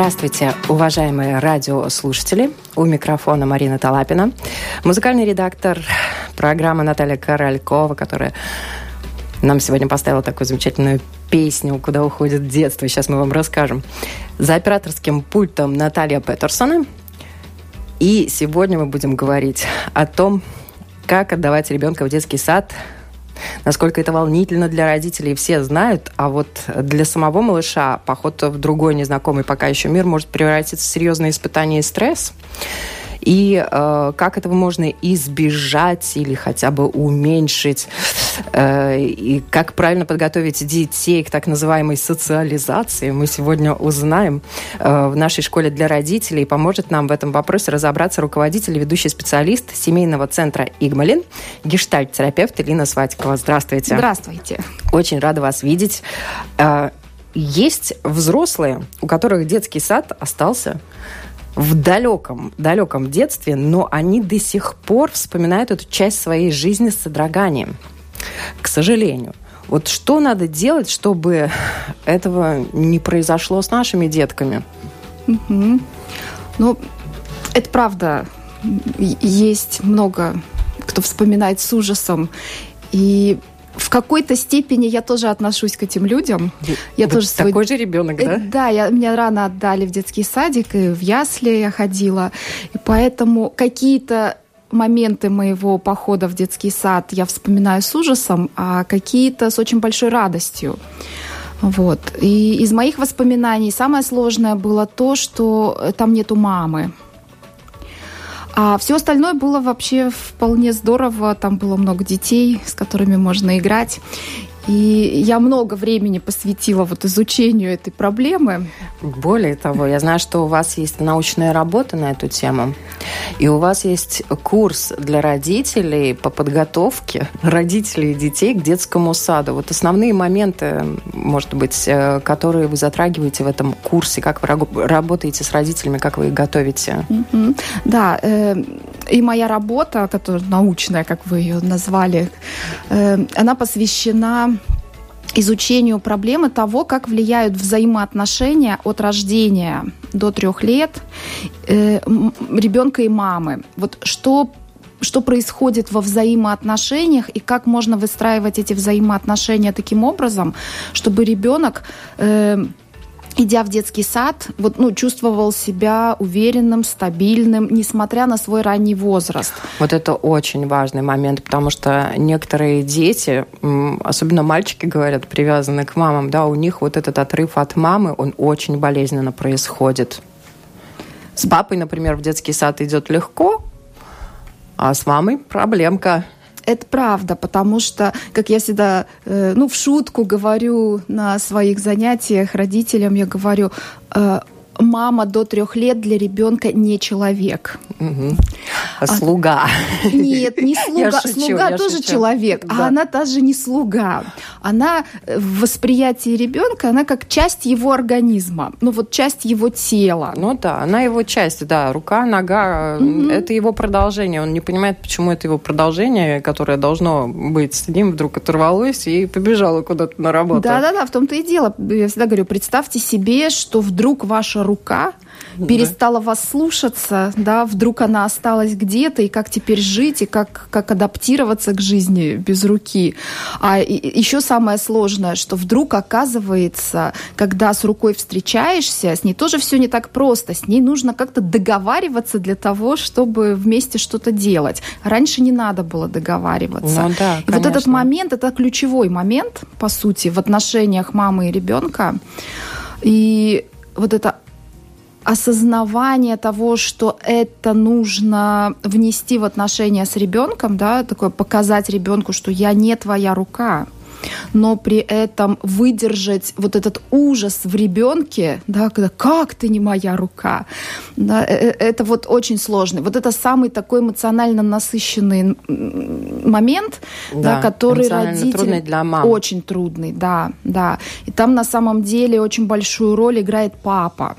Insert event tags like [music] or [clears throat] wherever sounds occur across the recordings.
Здравствуйте, уважаемые радиослушатели. У микрофона Марина Талапина, музыкальный редактор программы Наталья Королькова, которая нам сегодня поставила такую замечательную песню «Куда уходит детство». Сейчас мы вам расскажем. За операторским пультом Наталья Петерсона. И сегодня мы будем говорить о том, как отдавать ребенка в детский сад Насколько это волнительно для родителей, все знают, а вот для самого малыша поход в другой незнакомый пока еще мир может превратиться в серьезное испытание и стресс. И э, как этого можно избежать или хотя бы уменьшить, э, и как правильно подготовить детей к так называемой социализации, мы сегодня узнаем э, в нашей школе для родителей. Поможет нам в этом вопросе разобраться руководитель и ведущий специалист семейного центра «Игмалин», гештальт-терапевт Элина Сватикова. Здравствуйте. Здравствуйте. Очень рада вас видеть. Э, есть взрослые, у которых детский сад остался в далеком, далеком детстве, но они до сих пор вспоминают эту часть своей жизни с содроганием. К сожалению. Вот что надо делать, чтобы этого не произошло с нашими детками? Угу. Ну, это правда. Есть много, кто вспоминает с ужасом. И в какой-то степени я тоже отношусь к этим людям. Я Вы тоже свой... такой же ребенок, да? Э, да, я, меня рано отдали в детский садик, и в ясли я ходила. И поэтому какие-то моменты моего похода в детский сад я вспоминаю с ужасом, а какие-то с очень большой радостью. Вот. И из моих воспоминаний самое сложное было то, что там нету мамы. А все остальное было вообще вполне здорово. Там было много детей, с которыми можно играть. И я много времени посвятила вот изучению этой проблемы. Более того, я знаю, что у вас есть научная работа на эту тему, и у вас есть курс для родителей по подготовке родителей и детей к детскому саду. Вот основные моменты, может быть, э, которые вы затрагиваете в этом курсе, как вы работаете с родителями, как вы их готовите? Mm-hmm. Да, э, и моя работа, которая научная, как вы ее назвали, э, она посвящена изучению проблемы того, как влияют взаимоотношения от рождения до трех лет э, ребенка и мамы. Вот что что происходит во взаимоотношениях и как можно выстраивать эти взаимоотношения таким образом, чтобы ребенок э, идя в детский сад, вот, ну, чувствовал себя уверенным, стабильным, несмотря на свой ранний возраст. Вот это очень важный момент, потому что некоторые дети, особенно мальчики, говорят, привязаны к мамам, да, у них вот этот отрыв от мамы, он очень болезненно происходит. С папой, например, в детский сад идет легко, а с мамой проблемка. Это правда, потому что, как я всегда, э, ну, в шутку говорю на своих занятиях родителям, я говорю, э, мама до трех лет для ребенка не человек. Угу. А слуга. Нет, не [laughs] слуга. шучу, слуга тоже шучу. человек, а да. а она даже не слуга. Она э, в восприятии ребенка, она как часть его организма, ну вот часть его тела. Ну да, она его часть, да, рука, нога, угу. это его продолжение. Он не понимает, почему это его продолжение, которое должно быть с ним, вдруг оторвалось и побежало куда-то на работу. Да-да-да, в том-то и дело. Я всегда говорю, представьте себе, что вдруг ваша рука перестала вас слушаться, да, вдруг она осталась где-то, и как теперь жить, и как, как адаптироваться к жизни без руки. А еще самое сложное, что вдруг оказывается, когда с рукой встречаешься, с ней тоже все не так просто, с ней нужно как-то договариваться для того, чтобы вместе что-то делать. Раньше не надо было договариваться. Ну, да, и вот этот момент, это ключевой момент, по сути, в отношениях мамы и ребенка. И вот это осознавание того, что это нужно внести в отношения с ребенком, да, такое показать ребенку, что я не твоя рука, но при этом выдержать вот этот ужас в ребенке, да, когда «как ты не моя рука?», да, э, э, это вот очень сложно. Вот это самый такой эмоционально насыщенный момент, да, да который родитель... трудный для мам. Очень трудный, да, да. И там на самом деле очень большую роль играет папа.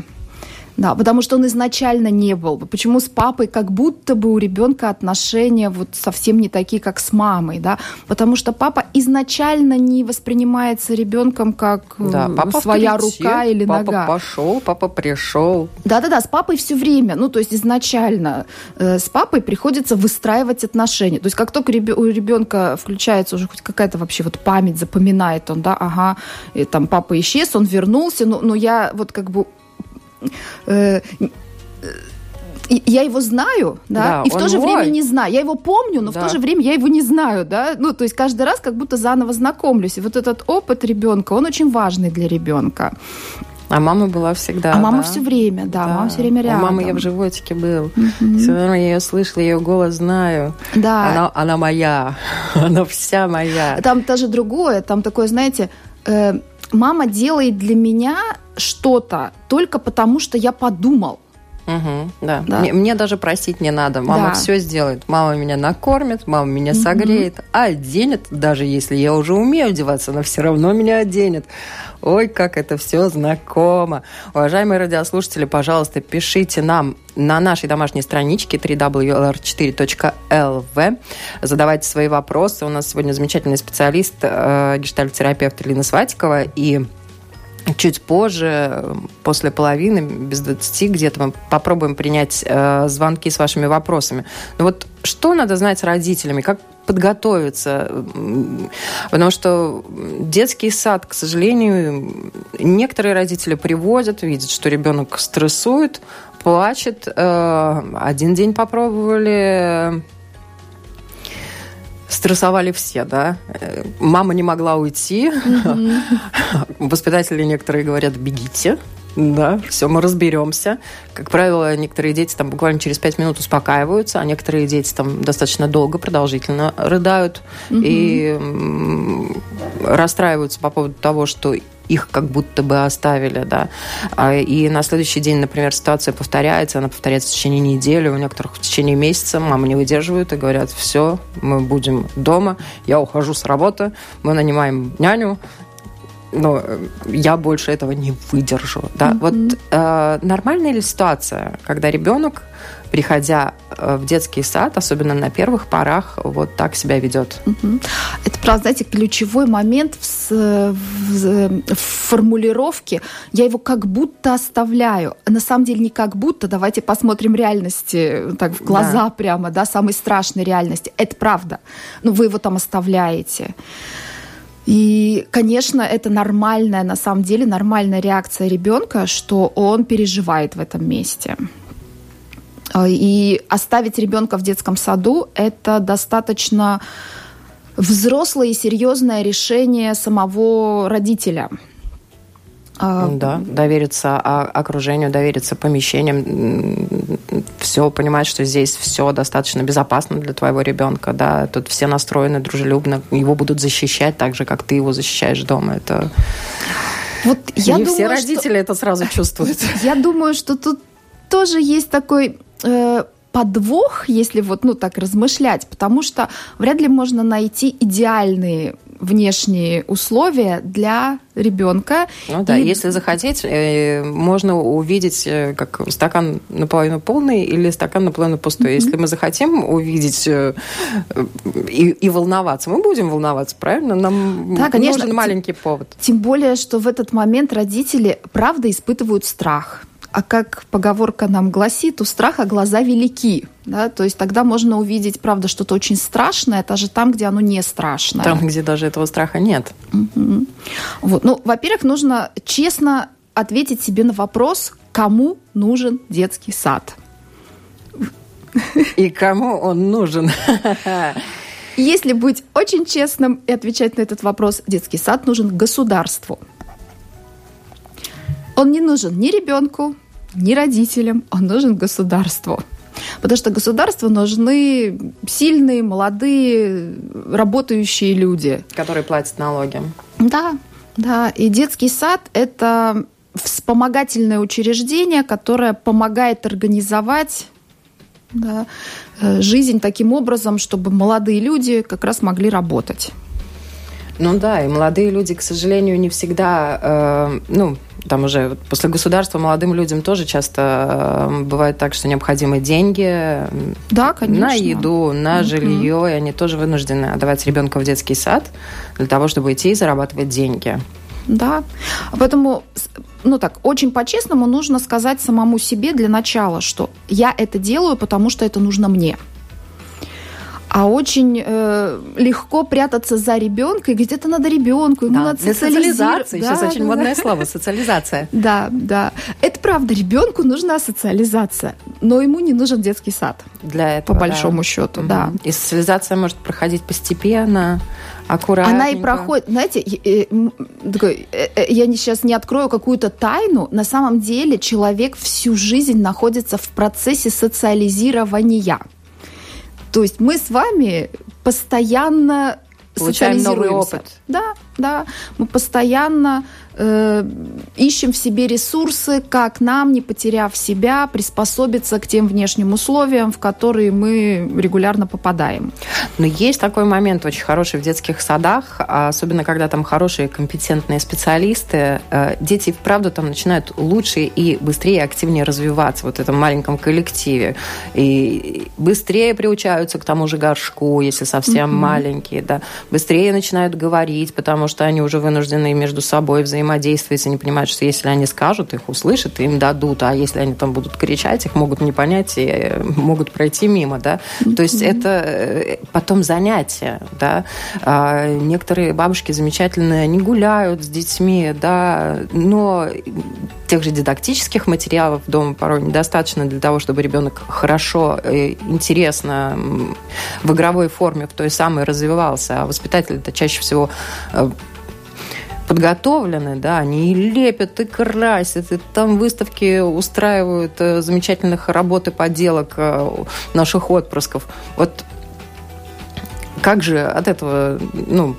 Да, потому что он изначально не был. Почему с папой как будто бы у ребенка отношения вот совсем не такие, как с мамой, да? Потому что папа изначально не воспринимается ребенком как да, э, папа своя рука или папа нога. Папа пошел, папа пришел. Да-да-да, с папой все время. Ну, то есть изначально э, с папой приходится выстраивать отношения. То есть как только у ребенка включается уже хоть какая-то вообще вот память, запоминает он, да, ага, и там папа исчез, он вернулся, но, но я вот как бы Э, я его знаю, да, да и в то же мой. время не знаю. Я его помню, но да. в то же время я его не знаю, да. Ну, то есть каждый раз как будто заново знакомлюсь. И вот этот опыт ребенка, он очень важный для ребенка. А мама была всегда. А да? мама все время, да, да, мама все время рядом. У мамы я в животике был. Угу. Все равно я ее слышала, ее голос знаю. Да. Она, она моя, [laughs] она вся моя. Там даже другое, там такое, знаете, э, мама делает для меня что-то только потому, что я подумал. Угу, да. да. Мне, мне даже просить не надо. Мама да. все сделает. Мама меня накормит, мама меня угу. согреет, а оденет, даже если я уже умею одеваться, она все равно меня оденет. Ой, как это все знакомо. Уважаемые радиослушатели, пожалуйста, пишите нам на нашей домашней страничке www.lr4.lv. Задавайте свои вопросы. У нас сегодня замечательный специалист, э, гештальт-терапевт Ирина Сватикова, и Чуть позже, после половины, без 20 где-то, мы попробуем принять э, звонки с вашими вопросами. Но вот что надо знать родителями? Как подготовиться? Потому что детский сад, к сожалению, некоторые родители приводят, видят, что ребенок стрессует, плачет. Э, один день попробовали стрессовали все, да. Мама не могла уйти. Mm-hmm. Воспитатели некоторые говорят, бегите. Да, все, мы разберемся. Как правило, некоторые дети там буквально через пять минут успокаиваются, а некоторые дети там достаточно долго, продолжительно рыдают mm-hmm. и расстраиваются по поводу того, что их как будто бы оставили, да. А, и на следующий день, например, ситуация повторяется, она повторяется в течение недели, у некоторых в течение месяца мамы не выдерживают и говорят, все, мы будем дома, я ухожу с работы, мы нанимаем няню, но я больше этого не выдержу. Да? Mm-hmm. Вот э, нормальная ли ситуация, когда ребенок приходя э, в детский сад, особенно на первых порах, вот так себя ведет. Это, правда, знаете, ключевой момент в, в, в формулировке. Я его как будто оставляю. На самом деле не как будто. Давайте посмотрим реальности, так в глаза да. прямо, да, самой страшной реальности. Это правда. Но вы его там оставляете. И, конечно, это нормальная, на самом деле, нормальная реакция ребенка, что он переживает в этом месте. А, и оставить ребенка в детском саду – это достаточно взрослое и серьезное решение самого родителя. А, да, довериться окружению, довериться помещениям, все понимать, что здесь все достаточно безопасно для твоего ребенка, да, тут все настроены дружелюбно, его будут защищать так же, как ты его защищаешь дома. Это вот я не думаю, все родители что... это сразу чувствуют. [laughs] Я думаю, что тут тоже есть такой э, подвох, если вот, ну, так размышлять, потому что вряд ли можно найти идеальные внешние условия для ребенка. Ну да, и... если захотеть, э, можно увидеть, э, как стакан наполовину полный или стакан наполовину пустой. Mm-hmm. Если мы захотим увидеть э, и, и волноваться, мы будем волноваться, правильно? Нам да, конечно, нужен маленький повод. Тем более, что в этот момент родители, правда, испытывают страх а как поговорка нам гласит, у страха глаза велики. Да? То есть тогда можно увидеть, правда, что-то очень страшное, даже там, где оно не страшное. Там, где даже этого страха нет. Угу. Вот. Ну, во-первых, нужно честно ответить себе на вопрос, кому нужен детский сад. И кому он нужен? Если быть очень честным и отвечать на этот вопрос, детский сад нужен государству. Он не нужен ни ребенку, ни родителям, он нужен государству. Потому что государству нужны сильные, молодые, работающие люди. Которые платят налоги. Да, да. И детский сад – это вспомогательное учреждение, которое помогает организовать да, э, жизнь таким образом, чтобы молодые люди как раз могли работать. Ну да, и молодые люди, к сожалению, не всегда, э, ну, там уже после государства молодым людям тоже часто э, бывает так, что необходимы деньги да, конечно. на еду, на mm-hmm. жилье, и они тоже вынуждены отдавать ребенка в детский сад для того, чтобы идти и зарабатывать деньги. Да, поэтому, ну так, очень по-честному нужно сказать самому себе для начала, что я это делаю, потому что это нужно мне а очень э, легко прятаться за ребенка и это надо ребенку, ему да, надо для социализации. Да, Сейчас да, очень да, модное да. слово, социализация. [laughs] Да, да. Это правда, ребенку нужна социализация, но ему не нужен детский сад. Для этого, По большому да. счету, угу. да. И социализация может проходить постепенно, аккуратно. Она и проходит, знаете, э, э, я сейчас не открою какую-то тайну, на самом деле человек всю жизнь находится в процессе социализирования. То есть мы с вами постоянно Получаем новый опыт. Да, да. Мы постоянно э, ищем в себе ресурсы, как нам, не потеряв себя, приспособиться к тем внешним условиям, в которые мы регулярно попадаем. Но есть такой момент очень хороший в детских садах, особенно когда там хорошие компетентные специалисты. Э, дети, вправду, там начинают лучше и быстрее и активнее развиваться вот в этом маленьком коллективе. И быстрее приучаются к тому же горшку, если совсем mm-hmm. маленькие, да. Быстрее начинают говорить, потому что они уже вынуждены между собой взаимодействовать взаимодействовать, они понимают, что если они скажут, их услышат, им дадут, а если они там будут кричать, их могут не понять и э, могут пройти мимо, да. Mm-hmm. То есть это э, потом занятие, да. А некоторые бабушки замечательные, они гуляют с детьми, да, но тех же дидактических материалов дома порой недостаточно для того, чтобы ребенок хорошо, э, интересно в игровой форме, в той самой развивался. А воспитатель это чаще всего подготовлены, да, они и лепят, и красят, и там выставки устраивают э, замечательных работ и поделок э, наших отпрысков. Вот как же от этого, ну,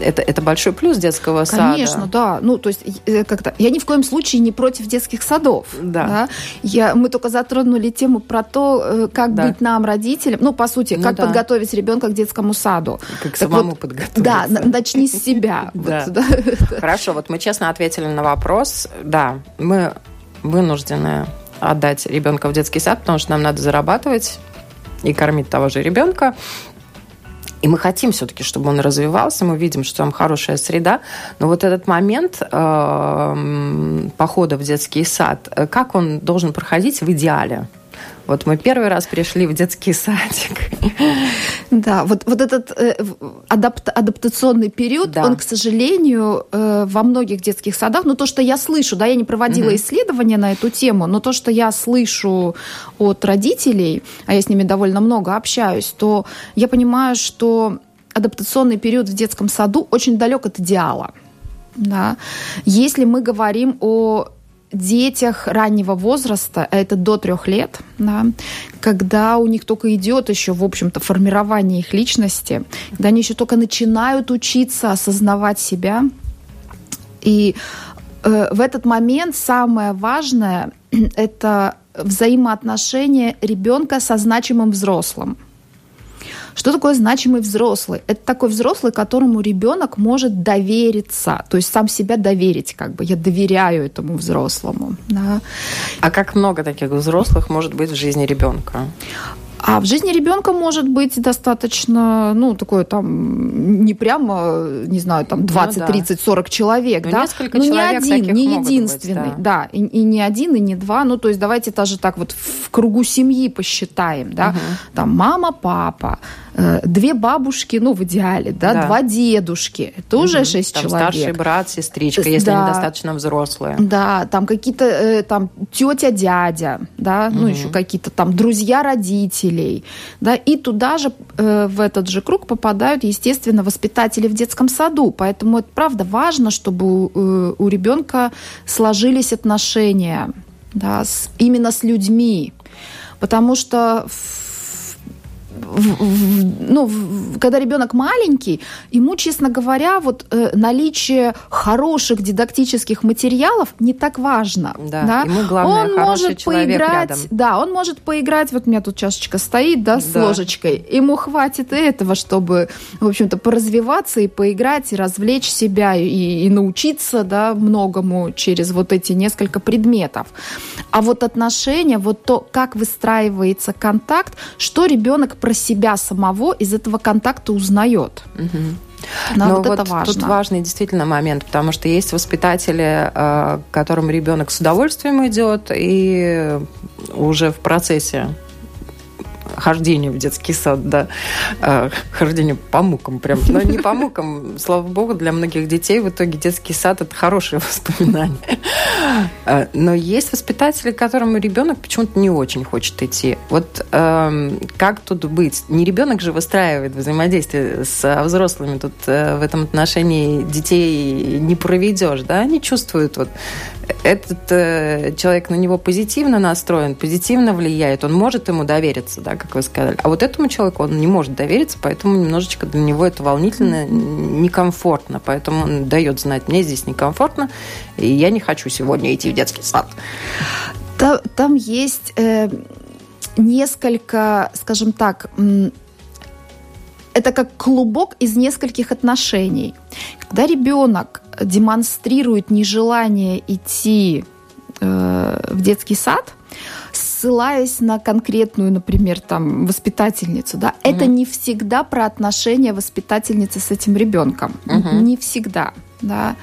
это, это большой плюс детского Конечно, сада? Конечно, да. Ну, то есть, э, как-то, я ни в коем случае не против детских садов. Да. да? Я, мы только затронули тему про то, э, как да. быть нам, родителям, ну, по сути, ну, как да. подготовить ребенка к детскому саду. Как так самому вот, подготовиться. Да, начни с себя. [laughs] Хорошо, вот мы честно ответили на вопрос. Да, мы вынуждены отдать ребенка в детский сад, потому что нам надо зарабатывать и кормить того же ребенка. И мы хотим все-таки, чтобы он развивался, мы видим, что там хорошая среда. Но вот этот момент э, похода в детский сад, э, как он должен проходить в идеале? Вот мы первый раз пришли в детский садик. Да, вот, вот этот э, адапт, адаптационный период, да. он, к сожалению, э, во многих детских садах, ну то, что я слышу, да, я не проводила угу. исследования на эту тему, но то, что я слышу от родителей, а я с ними довольно много общаюсь, то я понимаю, что адаптационный период в детском саду очень далек от идеала. Да. Если мы говорим о детях раннего возраста, а это до трех лет, да, когда у них только идет еще, в общем-то, формирование их личности, когда они еще только начинают учиться осознавать себя. И э, в этот момент самое важное – это взаимоотношения ребенка со значимым взрослым. Что такое значимый взрослый? Это такой взрослый, которому ребенок может довериться, то есть сам себя доверить, как бы я доверяю этому взрослому. Да. А как много таких взрослых может быть в жизни ребенка? А в жизни ребенка может быть достаточно, ну, такое там, не прямо, не знаю, там 20, ну, да. 30, 40 человек, ну, да? Несколько Но ну, человек не один, не единственный, быть, да. да, и, и не один, и не два. Ну, то есть давайте даже так вот в кругу семьи посчитаем, да? Угу. Там мама, папа, две бабушки, ну, в идеале, да, да. два дедушки. Это уже угу. шесть там человек. Старший брат, сестричка, если да. они достаточно взрослые. Да, там какие-то, э, там, тетя, дядя, да, угу. ну, еще какие-то там друзья родителей, да, и туда же, э, в этот же круг попадают, естественно, воспитатели в детском саду. Поэтому это, правда, важно, чтобы у, у ребенка сложились отношения, да, с, именно с людьми, Потому что ну, когда ребенок маленький, ему, честно говоря, вот э, наличие хороших дидактических материалов не так важно. Да, да? ему главное он может поиграть, рядом. да, он может поиграть. Вот у меня тут чашечка стоит, да, с да. ложечкой. Ему хватит этого, чтобы, в общем-то, поразвиваться и поиграть и развлечь себя и, и научиться, да, многому через вот эти несколько предметов. А вот отношения, вот то, как выстраивается контакт, что ребенок про себя самого из этого контакта узнает. Угу. Но, Но вот, вот это важно. тут важный действительно момент, потому что есть воспитатели, э, к которым ребенок с удовольствием идет, и уже в процессе хождение в детский сад, да, э, хождение по мукам прям, но не по мукам, слава богу, для многих детей в итоге детский сад это хорошее [laughs] воспоминание. Э, но есть воспитатели, к которым ребенок почему-то не очень хочет идти. Вот э, как тут быть? Не ребенок же выстраивает взаимодействие с взрослыми. Тут э, в этом отношении детей не проведешь, да? Они чувствуют вот этот э, человек на него позитивно настроен, позитивно влияет, он может ему довериться, да, как вы сказали. А вот этому человеку он не может довериться, поэтому немножечко для него это волнительно, некомфортно. Поэтому он дает знать, мне здесь некомфортно, и я не хочу сегодня идти в детский сад. Там, там есть э, несколько, скажем так, это как клубок из нескольких отношений. Когда ребенок демонстрирует нежелание идти э, в детский сад, ссылаясь на конкретную, например, там, воспитательницу, да, mm это не всегда про отношения воспитательницы с этим ребенком. mm Не всегда, да.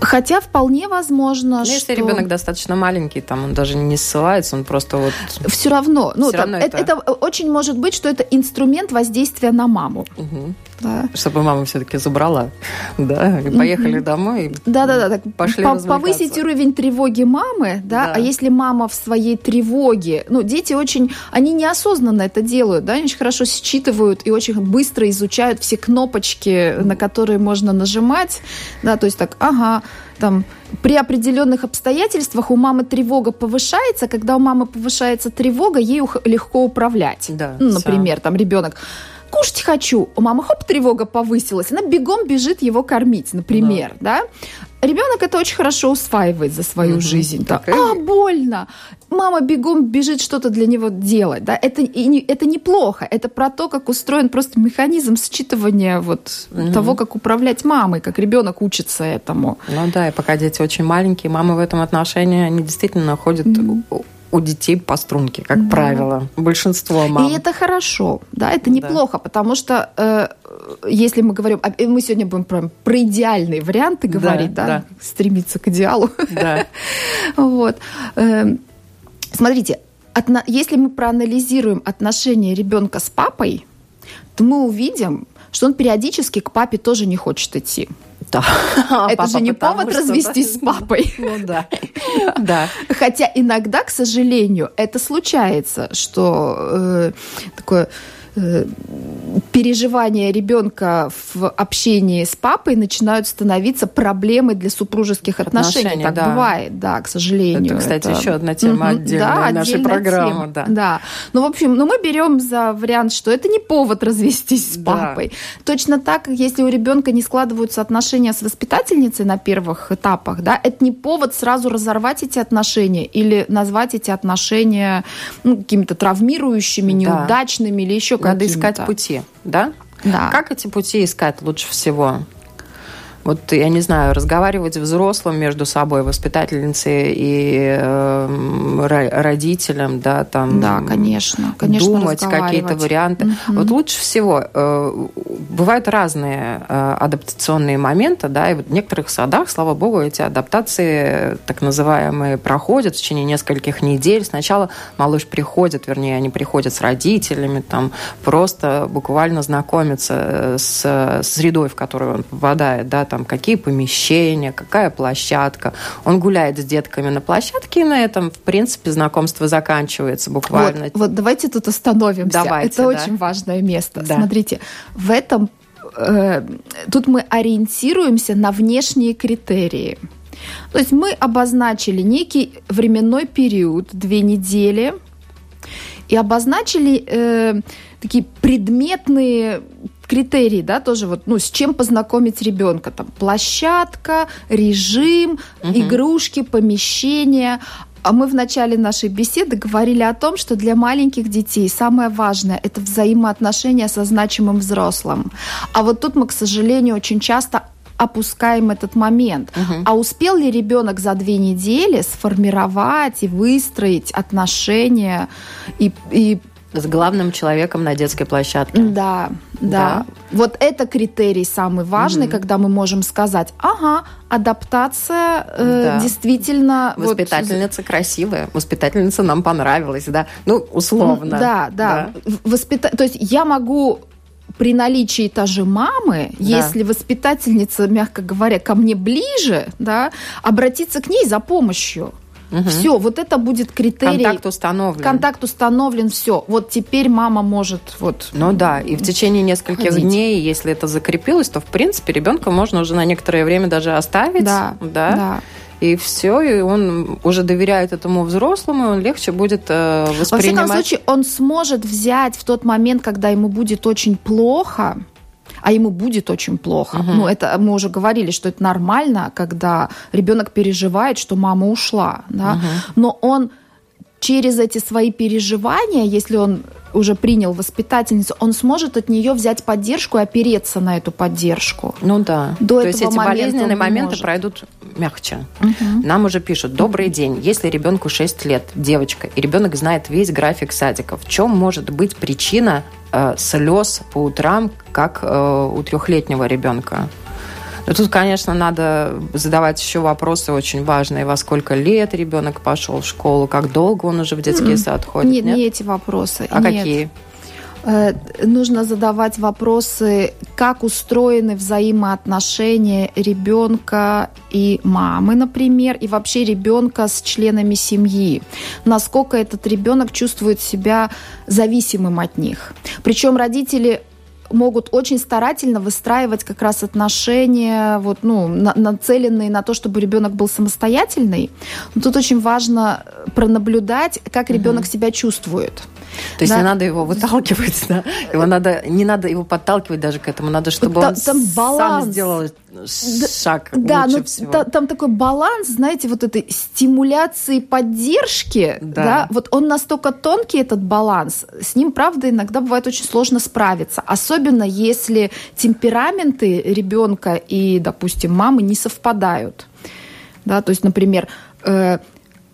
Хотя вполне возможно, ну, что... Если ребенок достаточно маленький, там он даже не ссылается, он просто вот... Все равно. Ну, Все там, равно это... это очень может быть, что это инструмент воздействия на маму. Угу. Да. Чтобы мама все-таки забрала, да, и поехали домой. Да, да, да. Так пошли по повысить уровень тревоги мамы, да? да, а если мама в своей тревоге, ну, дети очень, они неосознанно это делают, да, они очень хорошо считывают и очень быстро изучают все кнопочки, на которые можно нажимать, да, то есть так, ага, там, при определенных обстоятельствах у мамы тревога повышается, когда у мамы повышается тревога, ей легко управлять. Да, ну, например, все. там ребенок кушать хочу. У мамы хоп, тревога повысилась. Она бегом бежит его кормить, например, да. да? Ребенок это очень хорошо усваивает за свою угу. жизнь. Да. А, больно. Мама бегом бежит что-то для него делать. Да? Это, и не, это неплохо. Это про то, как устроен просто механизм считывания вот угу. того, как управлять мамой, как ребенок учится этому. Ну да, и пока дети очень маленькие, мамы в этом отношении, они действительно находят угу у детей по струнке, как да. правило. Большинство мам. И это хорошо, да, это неплохо, да. потому что э, если мы говорим, мы сегодня будем про, про идеальные варианты говорить, да, да, да. стремиться к идеалу. Да. [laughs] вот. Э, смотрите, если мы проанализируем отношения ребенка с папой, то мы увидим, что он периодически к папе тоже не хочет идти. Да. [laughs] Это же не повод развестись с папой. Ну да. да. Хотя иногда, к сожалению, это случается, что э, такое переживания ребенка в общении с папой начинают становиться проблемой для супружеских отношений. отношений так да. бывает, да, к сожалению. Это, кстати, это... еще одна тема отдельная да, нашей программы. Тема. Да. да. Ну, в общем, ну, мы берем за вариант, что это не повод [laughs] развестись с папой. Да. Точно так, если у ребенка не складываются отношения с воспитательницей на первых этапах, да, это не повод сразу разорвать эти отношения или назвать эти отношения ну, какими-то травмирующими, неудачными да. или еще надо искать пути, да? Да. Как эти пути искать лучше всего? Вот, я не знаю, разговаривать взрослым между собой, воспитательницей и э, родителям, да, там... Да, конечно, конечно, Думать какие-то варианты. Угу. Вот лучше всего... Э, бывают разные э, адаптационные моменты, да, и вот в некоторых садах, слава богу, эти адаптации, так называемые, проходят в течение нескольких недель. Сначала малыш приходит, вернее, они приходят с родителями, там, просто буквально знакомятся э, с средой, в которую он попадает, да, там какие помещения, какая площадка. Он гуляет с детками на площадке, и на этом, в принципе, знакомство заканчивается буквально. Вот, вот давайте тут остановимся. Давайте, Это да. очень важное место. Да. Смотрите, в этом э, тут мы ориентируемся на внешние критерии. То есть мы обозначили некий временной период, две недели, и обозначили э, такие предметные критерии, да, тоже вот, ну, с чем познакомить ребенка, там, площадка, режим, угу. игрушки, помещение. А мы в начале нашей беседы говорили о том, что для маленьких детей самое важное – это взаимоотношения со значимым взрослым. А вот тут мы, к сожалению, очень часто опускаем этот момент. Угу. А успел ли ребенок за две недели сформировать и выстроить отношения и, и с главным человеком на детской площадке. Да, да. да. Вот это критерий самый важный, угу. когда мы можем сказать, ага, адаптация э, да. действительно... Воспитательница вот... красивая, воспитательница нам понравилась, да? Ну, условно. Да, да. да. Воспита... То есть я могу при наличии та же мамы, да. если воспитательница, мягко говоря, ко мне ближе, да, обратиться к ней за помощью. Угу. Все, вот это будет критерий. Контакт установлен. Контакт установлен, все. Вот теперь мама может вот. Ну да, и в течение нескольких ходить. дней, если это закрепилось, то в принципе ребенка можно уже на некоторое время даже оставить. Да. Да. да и все, и он уже доверяет этому взрослому, и он легче будет э, воспринимать. Во всяком случае, он сможет взять в тот момент, когда ему будет очень плохо, а ему будет очень плохо. Угу. Ну, это мы уже говорили, что это нормально, когда ребенок переживает, что мама ушла, да. Угу. Но он через эти свои переживания, если он уже принял воспитательницу, он сможет от нее взять поддержку и опереться на эту поддержку. Ну да. До То есть эти болезненные моменты может. пройдут мягче. Угу. Нам уже пишут, добрый день, если ребенку 6 лет, девочка, и ребенок знает весь график садика, в чем может быть причина э, слез по утрам, как э, у трехлетнего ребенка? Но тут, конечно, надо задавать еще вопросы очень важные. Во сколько лет ребенок пошел в школу, как долго он уже в детский сад ходит? Нет, нет? не эти вопросы. А нет. какие? Э, нужно задавать вопросы, как устроены взаимоотношения ребенка и мамы, например, и вообще ребенка с членами семьи. Насколько этот ребенок чувствует себя зависимым от них. Причем родители могут очень старательно выстраивать как раз отношения, вот, ну, на, нацеленные на то, чтобы ребенок был самостоятельный. Но тут очень важно пронаблюдать, как ребенок себя чувствует. То есть да. не надо его выталкивать, [laughs] да? Его надо, не надо его подталкивать даже к этому, надо, чтобы там, он там баланс. сам сделал шаг да, лучше но всего. Та, там такой баланс, знаете, вот этой стимуляции поддержки, да. да, вот он настолько тонкий, этот баланс, с ним, правда, иногда бывает очень сложно справиться, особенно если темпераменты ребенка и, допустим, мамы не совпадают. Да, то есть, например, э,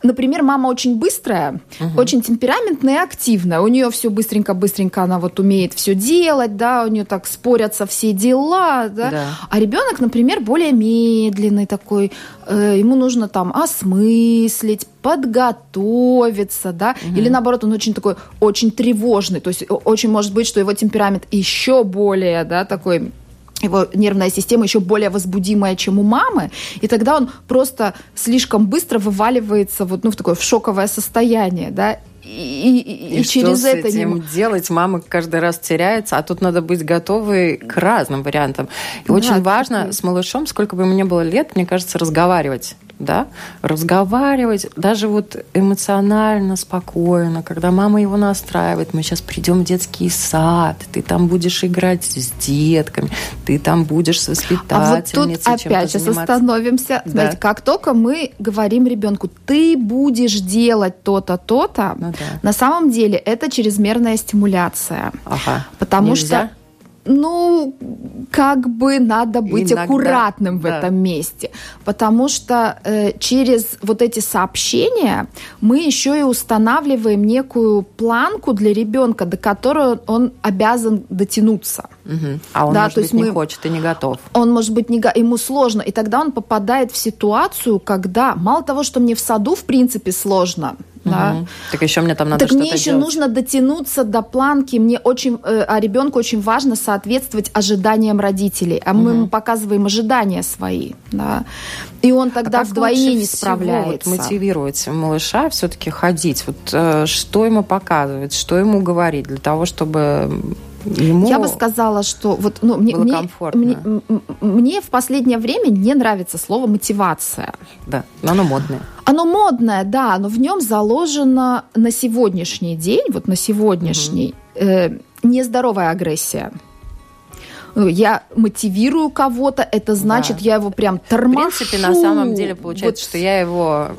Например, мама очень быстрая, угу. очень темпераментная и активная. У нее все быстренько-быстренько, она вот умеет все делать, да, у нее так спорятся все дела, да. да. А ребенок, например, более медленный такой, э, ему нужно там осмыслить, подготовиться, да, угу. или наоборот, он очень такой, очень тревожный, то есть очень может быть, что его темперамент еще более, да, такой его нервная система еще более возбудимая, чем у мамы, и тогда он просто слишком быстро вываливается вот, ну, в такое в шоковое состояние, да, и, и, и, через что это с этим не... делать? Мама каждый раз теряется, а тут надо быть готовы к разным вариантам. И да, очень важно с малышом, сколько бы ему ни было лет, мне кажется, разговаривать да, разговаривать, даже вот эмоционально, спокойно, когда мама его настраивает, мы сейчас придем в детский сад, ты там будешь играть с детками, ты там будешь с воспитательницей. А вот тут опять же остановимся. Да. Знаете, как только мы говорим ребенку, ты будешь делать то-то, то-то, ну, да. на самом деле это чрезмерная стимуляция. Ага. Потому Нельзя? что ну, как бы надо быть Иногда, аккуратным в да. этом месте, потому что э, через вот эти сообщения мы еще и устанавливаем некую планку для ребенка, до которой он обязан дотянуться. Угу. А он, да, может то быть, есть не мы, хочет и не готов. Он, может быть, не, ему сложно, и тогда он попадает в ситуацию, когда мало того, что мне в саду, в принципе, сложно, да. Так еще мне там надо Так мне еще делать. нужно дотянуться до планки. Мне очень, э, а ребенку очень важно соответствовать ожиданиям родителей. А угу. мы ему показываем ожидания свои. Да. И он тогда а вдвойне не справляется. Вот мотивировать малыша все-таки ходить. Вот э, что ему показывать, что ему говорить для того, чтобы ему Я бы сказала, что вот ну, мне, мне, комфортно. мне, мне в последнее время не нравится слово мотивация. Да, но оно модное. Оно модное, да, но в нем заложена на сегодняшний день, вот на сегодняшний, э, нездоровая агрессия. Ну, Я мотивирую кого-то, это значит, Да. я его прям В тормошу. принципе, на самом деле получается, Вот что я его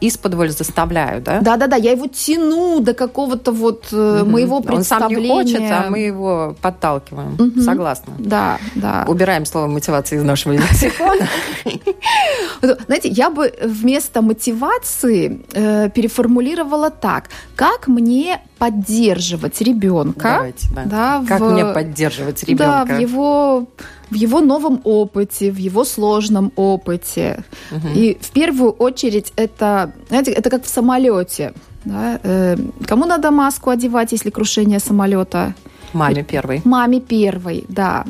исподволь заставляю, да? Да-да-да, я его тяну до какого-то вот Мгм. моего Он сам представления. не хочет, а мы его подталкиваем. Мгм. Согласна. Да, да. Убираем слово мотивации из нашего лексикона. Знаете, я бы вместо мотивации э, переформулировала так: как мне поддерживать ребенка? Давайте, да. Да, Как в- мне поддерживать Да, ребенка? в его в его новом опыте, в его сложном опыте. И в первую очередь это, знаете, это как в самолете. да, э, кому надо маску одевать, если крушение самолета? Маме первой. Маме первой, да.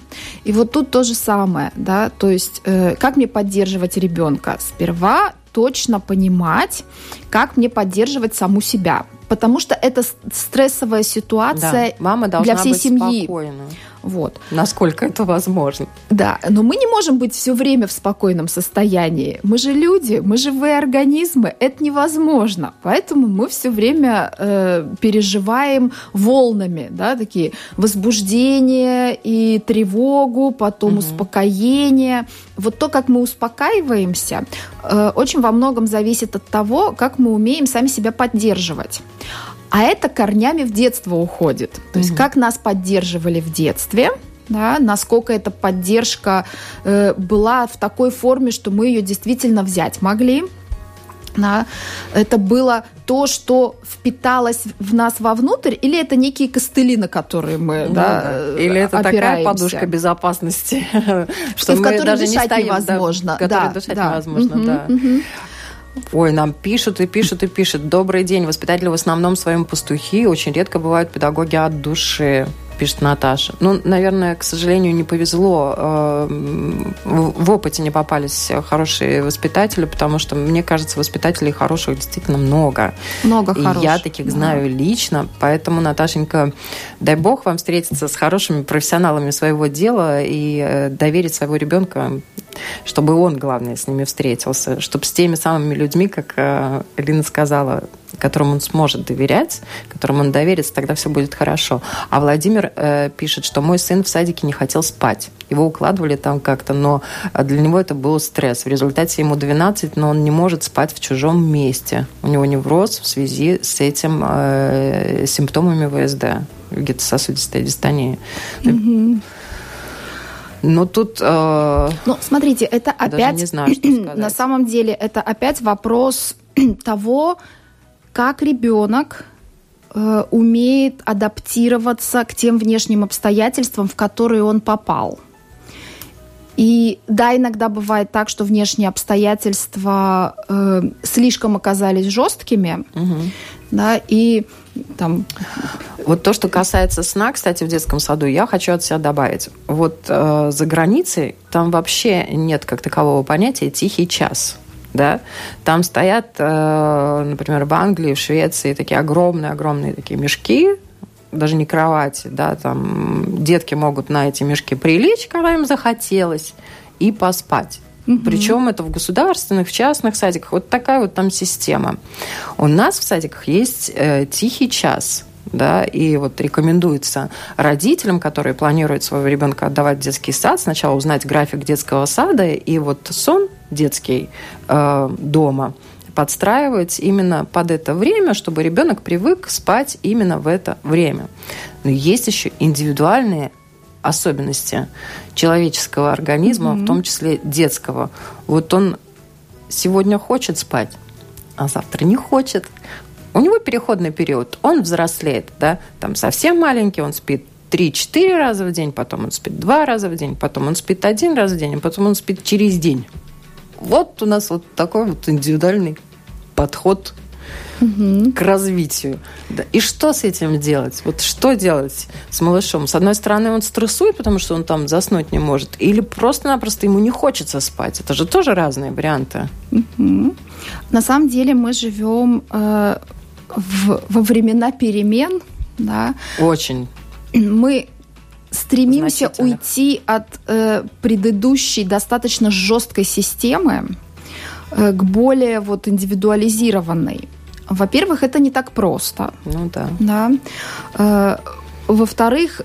И вот тут то же самое, да, то есть э, как мне поддерживать ребенка? Сперва точно понимать, как мне поддерживать саму себя. Потому что это стрессовая Да. ситуация Мама должна для всей быть семьи. спокойна. Вот. Насколько это возможно. Да, но мы не можем быть все время в спокойном состоянии. Мы же люди, мы живые организмы, это невозможно. Поэтому мы все время э, переживаем волнами, да, такие возбуждение и тревогу, потом успокоение. Вот то, как мы успокаиваемся, э, очень во многом зависит от того, как мы умеем сами себя поддерживать. А это корнями в детство уходит. То есть как нас поддерживали в детстве, да, насколько эта поддержка э, была в такой форме, что мы ее действительно взять могли. Да. Это было то, что впиталось в нас вовнутрь, или это некие костыли, на которые мы Ну да, да. Или это такая опираемся? подушка безопасности, [laughs] что в которой даже не дышать стоим, да, невозможно. в которой Да, дышать да. невозможно, Мгм, да. мгм. Ой, нам пишут и пишут и пишут. Добрый день. Воспитатели в основном своем пастухи. Очень редко бывают педагоги от души пишет Наташа. Ну, наверное, к сожалению, не повезло. Э, В опыте не попались хорошие воспитатели, потому что, мне кажется, воспитателей хороших действительно много. Много И хороших. я таких да. знаю лично, поэтому, Наташенька, дай бог вам встретиться с хорошими профессионалами своего дела и э, доверить своего ребенка, чтобы он, главное, с ними встретился, чтобы с теми самыми людьми, как э, Элина сказала, которым он сможет доверять, которым он доверится, тогда все будет хорошо. А Владимир э, пишет, что мой сын в садике не хотел спать. Его укладывали там как-то, но э, для него это был стресс. В результате ему 12, но он не может спать в чужом месте. У него невроз в связи с этим э, симптомами ВСД, вегетососудистой дистонии. Но тут... э, Ну, смотрите, это опять... не знаю, что [clears throat] сказать. На самом деле, это опять вопрос [clears throat] того, как ребенок э, умеет адаптироваться к тем внешним обстоятельствам, в которые он попал. И да, иногда бывает так, что внешние обстоятельства э, слишком оказались жесткими, мгм. да, и там Вот то, что касается сна, кстати, в детском саду, я хочу от себя добавить. Вот э, за границей там вообще нет как такового понятия «тихий час». Да? Там стоят, э, например, в Англии, в Швеции такие огромные-огромные такие мешки, даже не кровати, да, там детки могут на эти мешки прилечь, когда им захотелось, и поспать. Причем это в государственных, в частных садиках. Вот такая вот там система. У нас в садиках есть э, тихий час. Да, и вот рекомендуется родителям, которые планируют своего ребенка отдавать в детский сад, сначала узнать график детского сада и вот сон детский э, дома подстраивать именно под это время, чтобы ребенок привык спать именно в это время. Но есть еще индивидуальные особенности человеческого организма, в том числе детского. Вот он сегодня хочет спать, а завтра не хочет. У него переходный период, он взрослеет, да, там совсем маленький, он спит 3-4 раза в день, потом он спит 2 раза в день, потом он спит один раз в день, а потом он спит через день. Вот у нас вот такой вот индивидуальный подход к развитию. Да. И что с этим делать? Вот что делать с малышом? С одной стороны, он стрессует, потому что он там заснуть не может, или просто-напросто ему не хочется спать. Это же тоже разные варианты. Мгм. На самом деле мы живем э, в- во времена перемен, да. Очень. Мы стремимся уйти от э, предыдущей достаточно жесткой системы э, к более вот индивидуализированной. Во-первых, это не так просто. Ну да. Да. Э, во-вторых,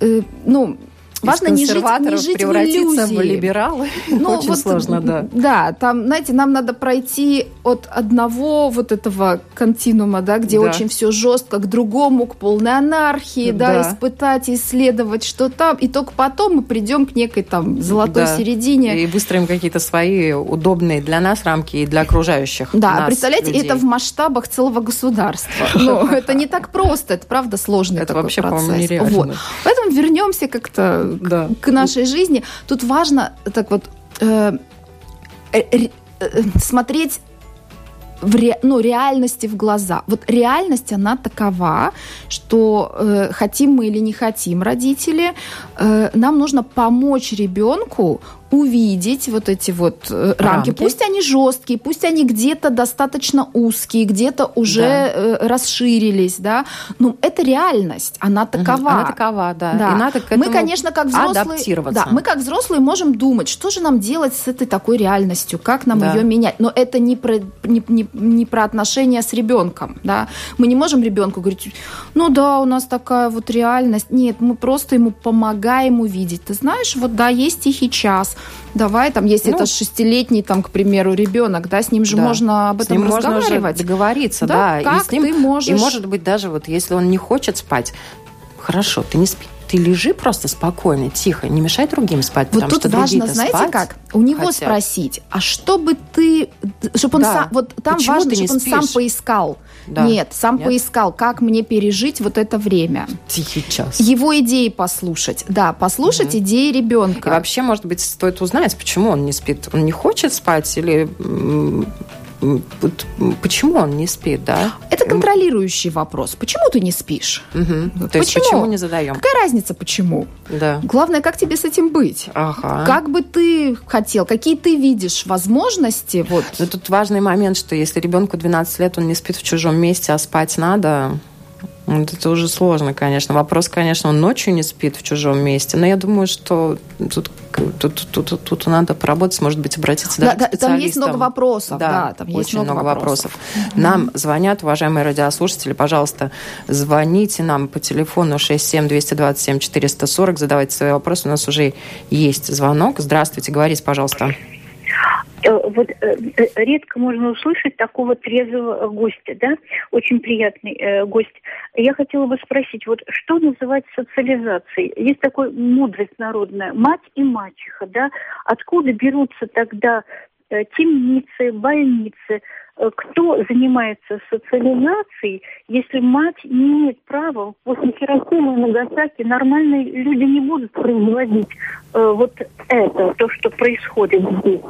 э, ну, Важно не жить, не жить превратиться в, в либералы. [laughs] Ну, Очень вот, сложно, да. Да, там, знаете, нам надо пройти от одного вот этого континуума, да, где да. очень все жестко, к другому, к полной анархии, да, да испытать, исследовать, что там, и только потом мы придем к некой там золотой да. середине. И выстроим какие-то свои удобные для нас рамки и для окружающих. Да, нас, представляете, людей. это в масштабах целого государства. [laughs] Ну, это не так просто, это правда сложный Это вообще, по-моему, нереально. Вот. Поэтому вернемся как-то да. к нашей жизни. Тут важно так вот э, э, э, смотреть в ре, ну, реальности в глаза. Вот реальность, она такова, что э, хотим мы или не хотим родители, э, нам нужно помочь ребенку увидеть вот эти вот э, рамки. рамки. Пусть они жесткие, пусть они где-то достаточно узкие, где-то уже да. э, расширились, да. Но это реальность, она такова. Она такова, да. да. И надо к этому мы, конечно, как взрослые, адаптироваться. Да, мы как взрослые можем думать, что же нам делать с этой такой реальностью, как нам да. ее менять. Но это не про не, не, не про отношения с ребенком, да. Мы не можем ребенку говорить, ну да, у нас такая вот реальность. Нет, мы просто ему помогаем увидеть. Ты знаешь, вот да, есть тихий час давай, там, если ну, это шестилетний, там, к примеру, ребенок, да, с ним же да. можно об этом с ним разговаривать. Можно договориться, да. да. Как и с ним, ты можешь... И, может быть, даже вот если он не хочет спать, хорошо, ты не спи, ты лежи просто спокойно, тихо, не мешай другим спать. Вот тут что важно, знаете как, у него хотят. спросить, а что бы ты, чтобы он да. сам, вот там Почему важно, чтобы он сам поискал. Да. Нет, сам Нет? поискал, как мне пережить вот это время. Тихий час. Его идеи послушать. Да, послушать угу. идеи ребенка. И вообще, может быть, стоит узнать, почему он не спит. Он не хочет спать или почему он не спит, да? Это контролирующий вопрос. Почему ты не спишь? Угу. То есть почему не задаем? Какая разница, почему? Да. Главное, как тебе с этим быть? Ага. Как бы ты хотел, какие ты видишь возможности? Вот. Но тут важный момент, что если ребенку 12 лет, он не спит в чужом месте, а спать надо, вот это уже сложно, конечно. Вопрос, конечно, он ночью не спит в чужом месте, но я думаю, что тут, тут, тут, тут, тут надо поработать, может быть, обратиться да, даже да, к Там есть много вопросов. Да, да там очень есть много, много вопросов. вопросов. Нам звонят, уважаемые радиослушатели, пожалуйста, звоните нам по телефону 67-227-440, задавайте свои вопросы. У нас уже есть звонок. Здравствуйте, говорите, пожалуйста. Э, вот э, э, редко можно услышать такого трезвого гостя, да, очень приятный э, гость. Я хотела бы спросить, вот что называть социализацией? Есть такой мудрость народная, мать и мачеха, да, откуда берутся тогда темницы, больницы, кто занимается социализацией, если мать не имеет права, после Хиросимы и Нагасаки нормальные люди не будут производить э, вот это, то, что происходит здесь.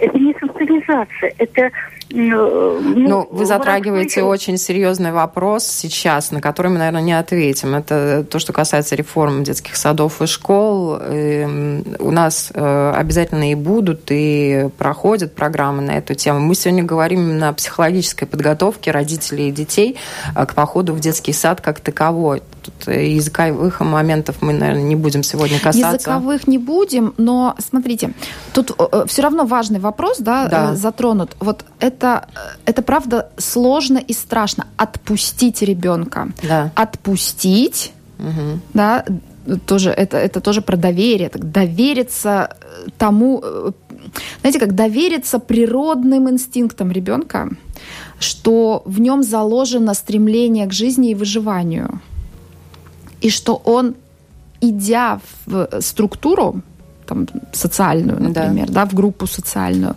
Это не социализация, это ну, ну, вы затрагиваете очень серьезный вопрос сейчас, на который мы, наверное, не ответим. Это то, что касается реформ детских садов и школ. Эм, у нас э, обязательно и будут, и проходят программы на эту тему. Мы сегодня говорим именно о психологической подготовке родителей и детей э, к походу в детский сад как таковой. Тут языковых моментов мы, наверное, не будем сегодня касаться. Языковых не будем, но смотрите, тут э, все равно важный вопрос, да, да. затронут. Вот это это, это правда сложно и страшно. Отпустить ребенка. Да. Отпустить, угу. да, тоже, это, это тоже про доверие. Так, довериться тому, э, знаете, как довериться природным инстинктам ребенка, что в нем заложено стремление к жизни и выживанию. И что он, идя в структуру, там, социальную, например, да. Да, в группу социальную,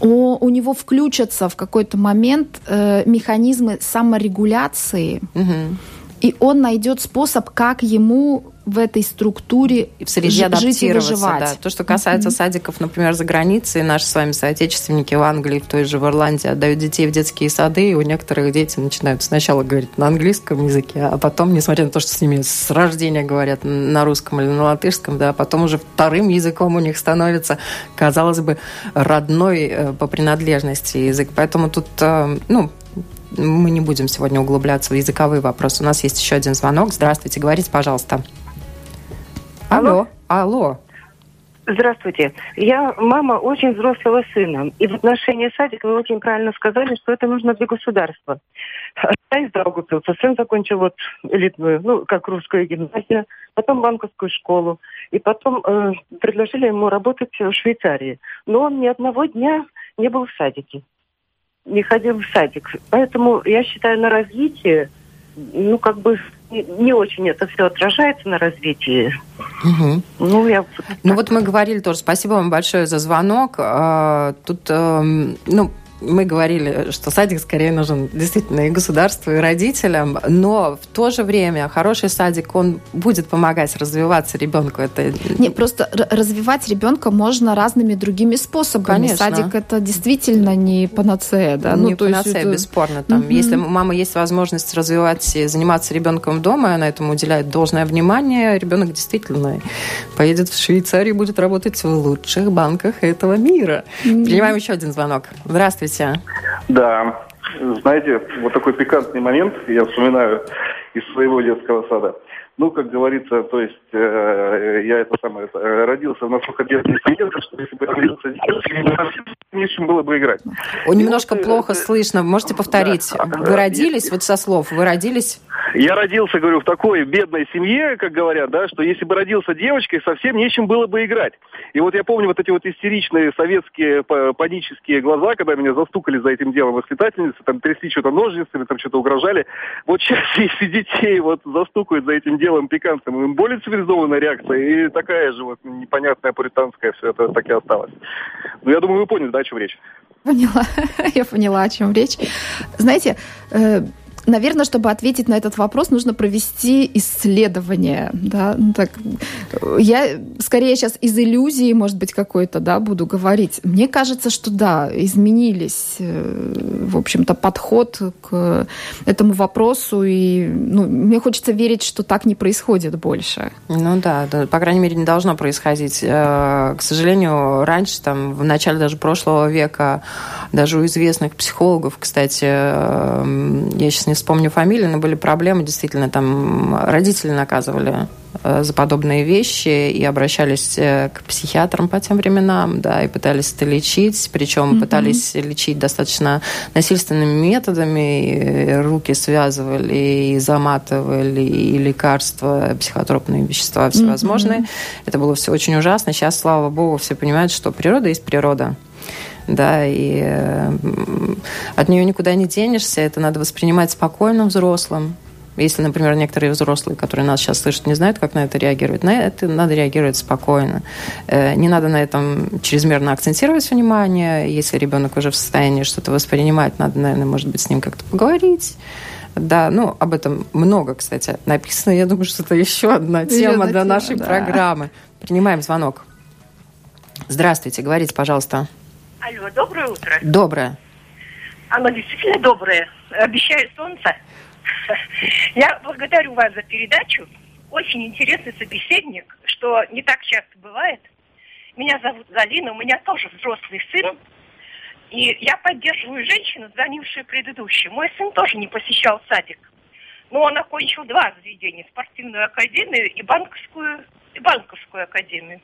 у, у него включатся в какой-то момент э, механизмы саморегуляции, угу. и он найдет способ, как ему в этой структуре в среде жить и выживать. Да. То, что касается mm-hmm. садиков, например, за границей, наши с вами соотечественники в Англии, в той же в Ирландии отдают детей в детские сады, и у некоторых дети начинают сначала говорить на английском языке, а потом, несмотря на то, что с ними с рождения говорят на русском или на латышском, да, потом уже вторым языком у них становится, казалось бы, родной э, по принадлежности язык. Поэтому тут, э, ну, мы не будем сегодня углубляться в языковые вопросы. У нас есть еще один звонок. Здравствуйте, говорите, пожалуйста. Алло. Алло. Здравствуйте. Я мама очень взрослого сына. И в отношении садика вы очень правильно сказали, что это нужно для государства. Я из Даугавпилса. Сын закончил вот элитную, ну, как русскую гимназию, потом банковскую школу. И потом э, предложили ему работать в Швейцарии. Но он ни одного дня не был в садике. Не ходил в садик. Поэтому я считаю, на развитие, ну, как бы не очень это все отражается на развитии. Угу. Ну, я... ну вот мы говорили тоже, спасибо вам большое за звонок. А, тут, эм, ну, мы говорили, что садик скорее нужен действительно и государству, и родителям, но в то же время хороший садик, он будет помогать развиваться ребенку. Это... Не, просто развивать ребенка можно разными другими способами. Конечно. Садик это действительно не панацея, да? Ну, не то панацея, это... бесспорно. Там, угу. Если у мамы есть возможность развивать, заниматься ребенком дома, и она этому уделяет должное внимание, ребенок действительно поедет в Швейцарию и будет работать в лучших банках этого мира. Угу. Принимаем еще один звонок. Здравствуйте. Здравствуйте. Да. Знаете, вот такой пикантный момент я вспоминаю из своего детского сада. Ну, как говорится, то есть э, я это самое э, родился настолько бедной семье, что если бы родился не с чем было бы играть. О, немножко вот, плохо э, слышно. Можете повторить? Да. Вы родились, вот со слов, вы родились? Я родился, говорю, в такой бедной семье, как говорят, да, что если бы родился девочкой, совсем нечем было бы играть. И вот я помню вот эти вот истеричные советские панические глаза, когда меня застукали за этим делом воспитательницы, там трясли что-то ножницами, там что-то угрожали. Вот сейчас, [laughs] если детей вот застукают за этим делом пикантным, им более цивилизованная реакция, и такая же вот непонятная пуританская все это так и осталось. Ну, я думаю, вы поняли, да, о чем речь? Поняла. [laughs] Я поняла, о чем речь. Знаете, э, Наверное, чтобы ответить на этот вопрос, нужно провести исследование. Да? Ну, так, я скорее сейчас из иллюзии, может быть, какой-то да, буду говорить. Мне кажется, что да, изменились, э, в общем-то, подход к этому вопросу. И ну, мне хочется верить, что так не происходит больше. Ну да, да, по крайней мере, не должно происходить. Э, к сожалению, раньше, там, в начале даже прошлого века, даже у известных психологов, кстати, э, я сейчас не вспомню фамилию, но были проблемы, действительно, там родители наказывали э, за подобные вещи и обращались э, к психиатрам по тем временам, да, и пытались это лечить, причем mm-hmm. пытались лечить достаточно насильственными методами, и руки связывали, и заматывали, и лекарства, психотропные вещества всевозможные. Mm-hmm. Это было все очень ужасно. Сейчас, слава богу, все понимают, что природа есть природа да, и э, от нее никуда не денешься, это надо воспринимать спокойно взрослым. Если, например, некоторые взрослые, которые нас сейчас слышат, не знают, как на это реагировать, на это надо реагировать спокойно. Э, не надо на этом чрезмерно акцентировать внимание. Если ребенок уже в состоянии что-то воспринимать, надо, наверное, может быть, с ним как-то поговорить. Да, ну, об этом много, кстати, написано. Я думаю, что это еще одна тема для нашей да. программы. Принимаем звонок. Здравствуйте, говорите, пожалуйста. Алло, доброе утро. Доброе. Оно действительно доброе. Обещаю солнце. Я благодарю вас за передачу. Очень интересный собеседник, что не так часто бывает. Меня зовут Галина, у меня тоже взрослый сын. И я поддерживаю женщину, звонившую предыдущую. Мой сын тоже не посещал садик. Но он окончил два заведения. Спортивную академию и банковскую, и банковскую академию.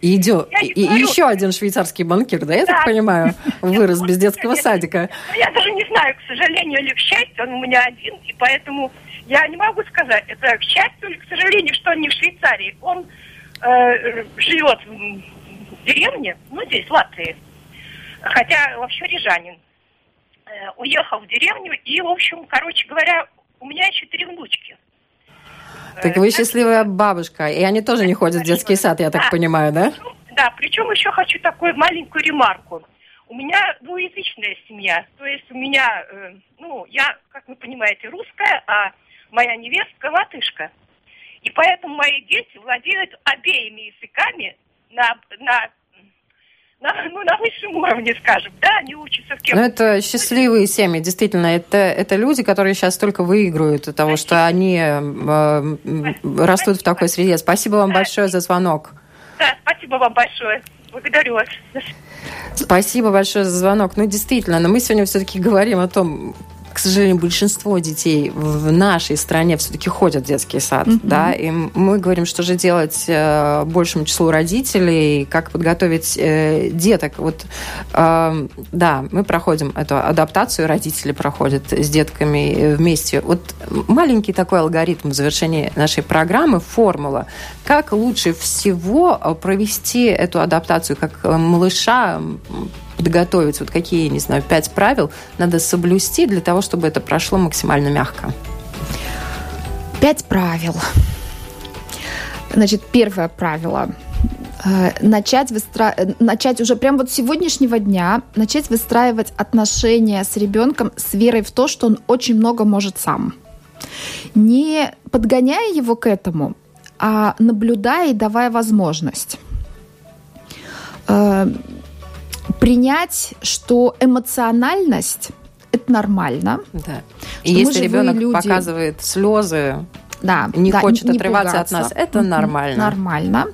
И, идет, и, и еще один швейцарский банкир, да, я да. так понимаю, [laughs] вырос без детского садика. Я даже не знаю, к сожалению или к счастью, он у меня один, и поэтому я не могу сказать, это к счастью или к сожалению, что он не в Швейцарии. Он э, живет в деревне, ну, здесь, в Латвии, хотя вообще рижанин. Э, уехал в деревню, и, в общем, короче говоря, у меня еще три внучки. Так вы счастливая бабушка. И они тоже не ходят в детский сад, я так понимаю, да? Да, причем еще хочу такую маленькую ремарку. У меня двуязычная семья. То есть у меня, э, ну, я, как вы понимаете, русская, а моя невестка латышка. И поэтому мои дети владеют обеими языками на, на [laughs] на, ну, на высшем уровне, скажем, да, они учатся в кем Ну, это счастливые семьи, действительно. Это, это люди, которые сейчас только выигрывают от того, Спасибо. что они э, растут в такой среде. Спасибо вам да. большое за звонок. Да, спасибо вам большое. Благодарю вас. Спасибо большое за звонок. Ну, действительно, но мы сегодня все-таки говорим о том, сожалению, большинство детей в нашей стране все-таки ходят в детский сад, mm-hmm. да, и мы говорим, что же делать э, большему числу родителей, как подготовить э, деток. Вот, э, да, мы проходим эту адаптацию, родители проходят с детками вместе. Вот маленький такой алгоритм в завершении нашей программы, формула, как лучше всего провести эту адаптацию, как малыша подготовить? Вот какие, не знаю, пять правил надо соблюсти для того, чтобы это прошло максимально мягко? Пять правил. Значит, первое правило э, начать, выстра... начать уже прямо вот сегодняшнего дня начать выстраивать отношения с ребенком с верой в то, что он очень много может сам. Не подгоняя его к этому, а наблюдая и давая возможность. Принять, что эмоциональность это нормально. Да. И если ребенок люди... показывает слезы, да, не да, хочет не отрываться пугаться. от нас, это нормально. Нормально.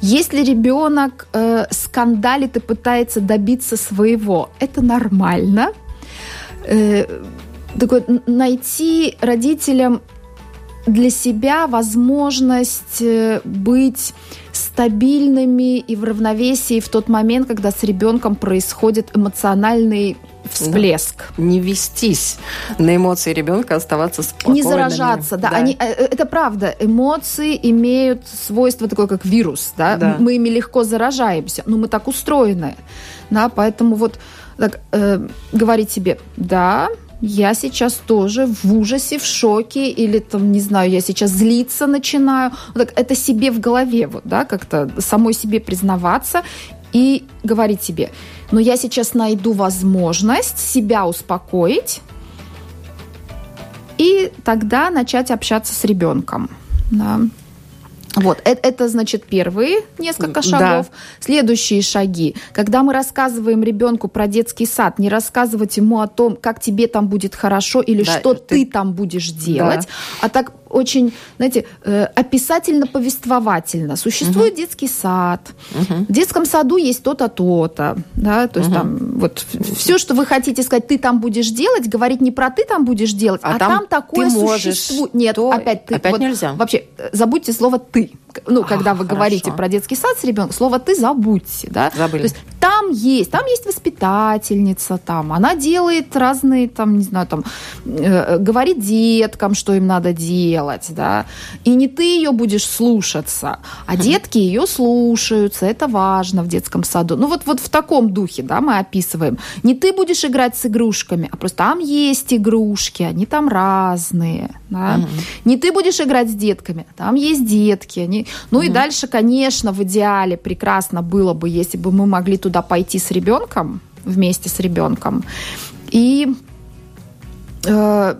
Если ребенок э, скандалит и пытается добиться своего, это нормально. Э, так вот, найти родителям для себя возможность э, быть стабильными и в равновесии в тот момент, когда с ребенком происходит эмоциональный всплеск. Да. Не вестись на эмоции ребенка, оставаться спокойными. Не заражаться, да. да. Они, э, э, это правда. Эмоции имеют свойство такое, как вирус, да? да. Мы ими легко заражаемся, но мы так устроены, да, поэтому вот так, э, говорить себе, да, я сейчас тоже в ужасе, в шоке, или там, не знаю, я сейчас злиться начинаю. Вот так, это себе в голове, вот, да, как-то самой себе признаваться и говорить себе, но я сейчас найду возможность себя успокоить и тогда начать общаться с ребенком. Да. Вот, это, это значит первые несколько шагов. Да. Следующие шаги. Когда мы рассказываем ребенку про детский сад, не рассказывать ему о том, как тебе там будет хорошо или да, что ты... ты там будешь делать, да. а так очень, знаете, э, описательно-повествовательно. Существует угу. детский сад. Угу. В детском саду есть то-то, то-то. Да? То есть угу. там вот все, что вы хотите сказать, ты там будешь делать, говорить не про ты там будешь делать, а, а там, там такое существует. Нет, то... опять ты. Опять вот, нельзя. Вообще, э, забудьте слово «ты» ну, а, когда вы хорошо. говорите про детский сад с ребенком, слово «ты» забудьте, да. Забыли. То есть там есть, там есть воспитательница, там, она делает разные, там, не знаю, там, э, говорит деткам, что им надо делать, да, и не ты ее будешь слушаться, а [laughs] детки ее слушаются, это важно в детском саду. Ну, вот, вот в таком духе, да, мы описываем. Не ты будешь играть с игрушками, а просто там есть игрушки, они там разные, да. Угу. Не ты будешь играть с детками, там есть детки, они ну mm и дальше, конечно, в идеале прекрасно было бы, если бы мы могли туда пойти с ребенком, вместе с ребенком, и э,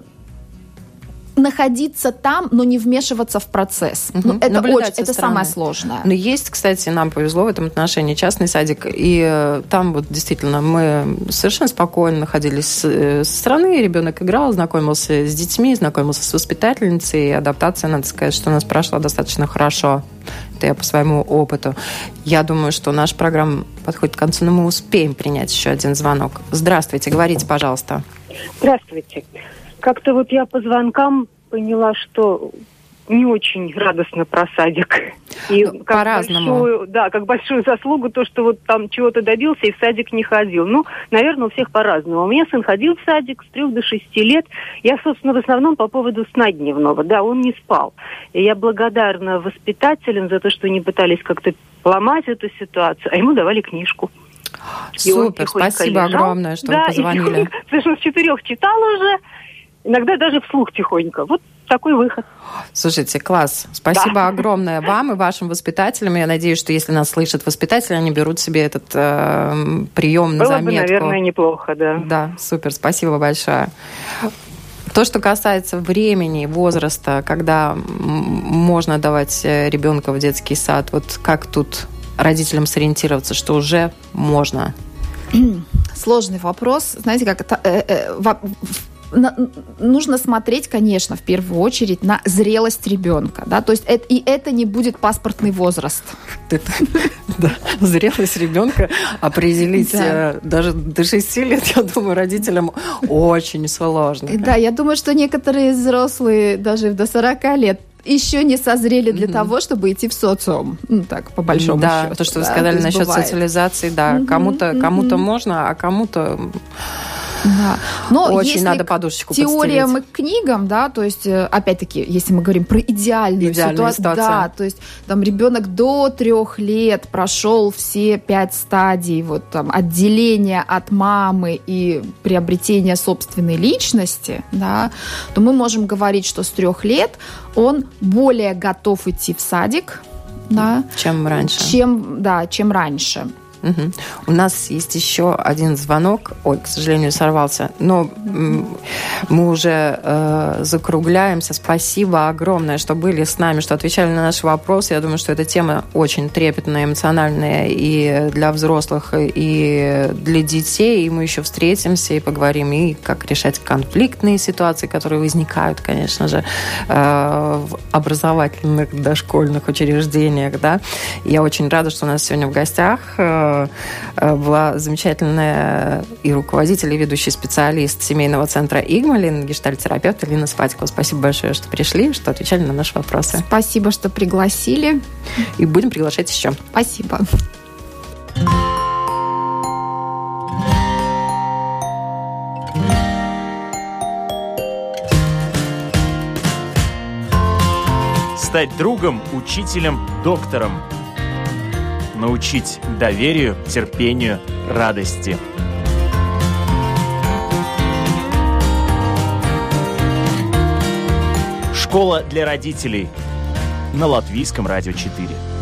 находиться там, но не вмешиваться в процесс. Угу. Ну, это очень, это самое сложное. Но есть, кстати, нам повезло в этом отношении частный садик, и э, там вот действительно мы совершенно спокойно находились с, э, со стороны, ребенок играл, знакомился с детьми, знакомился с воспитательницей, и адаптация, надо сказать, что у нас прошла достаточно хорошо. Это я по своему опыту. Я думаю, что наша программа подходит к концу, но мы успеем принять еще один звонок. Здравствуйте, говорите, пожалуйста. Здравствуйте. Как-то вот я по звонкам поняла, что не очень радостно про садик. И ну, как по-разному. Большую, да, как большую заслугу то, что вот там чего-то добился и в садик не ходил. Ну, наверное, у всех по-разному. У меня сын ходил в садик с трех до шести лет. Я, собственно, в основном по поводу сна дневного. Да, он не спал. И я благодарна воспитателям за то, что они пытались как-то ломать эту ситуацию, а ему давали книжку. Супер, спасибо лежал. огромное, что да, вы позвонили. [laughs] Совершенно с четырех читал уже, иногда даже вслух тихонько. Вот такой выход. Слушайте, класс. Спасибо да. огромное вам и вашим воспитателям. Я надеюсь, что если нас слышат воспитатели, они берут себе этот э, прием на заметку. Было бы, наверное, неплохо, да. Да, супер. Спасибо большое. То, что касается времени, возраста, когда можно давать э, ребенка в детский сад, вот как тут родителям сориентироваться, что уже можно? Сложный вопрос. Знаете, как это, э, э, на, нужно смотреть, конечно, в первую очередь на зрелость ребенка, да, то есть это, и это не будет паспортный возраст. Зрелость ребенка определить э, даже до 6 лет, я думаю, родителям очень сложно. Да, я думаю, что некоторые взрослые даже до 40 лет еще не созрели для mm-hmm. того, чтобы идти в социум. Ну, так, по большому да, счету. То, что да, вы сказали насчет бывает. социализации, да. Mm-hmm. Кому-то, mm-hmm. кому-то можно, а кому-то да. Но Очень надо подушечку теориям подстереть. и книгам, да, то есть, э, опять-таки, если мы говорим про идеальную, идеальную ситуацию, ситуацию, да, то есть там ребенок до трех лет прошел все пять стадий, вот там отделения от мамы и приобретения собственной личности, да, то мы можем говорить, что с трех лет он более готов идти в садик, да, чем раньше. Чем, да, чем раньше. Угу. У нас есть еще один звонок. Ой, к сожалению, сорвался. Но мы уже э, закругляемся. Спасибо огромное, что были с нами, что отвечали на наши вопросы. Я думаю, что эта тема очень трепетная, эмоциональная и для взрослых, и для детей. И мы еще встретимся и поговорим и как решать конфликтные ситуации, которые возникают, конечно же, э, в образовательных дошкольных учреждениях. Да? Я очень рада, что у нас сегодня в гостях э, была замечательная и руководитель, и ведущий специалист семейного центра Игмалин, гештальтерапевт Лина Спатикова. Спасибо большое, что пришли, что отвечали на наши вопросы. Спасибо, что пригласили. И будем приглашать еще. Спасибо. Стать другом, учителем, доктором – научить доверию, терпению, радости. Школа для родителей на Латвийском радио 4.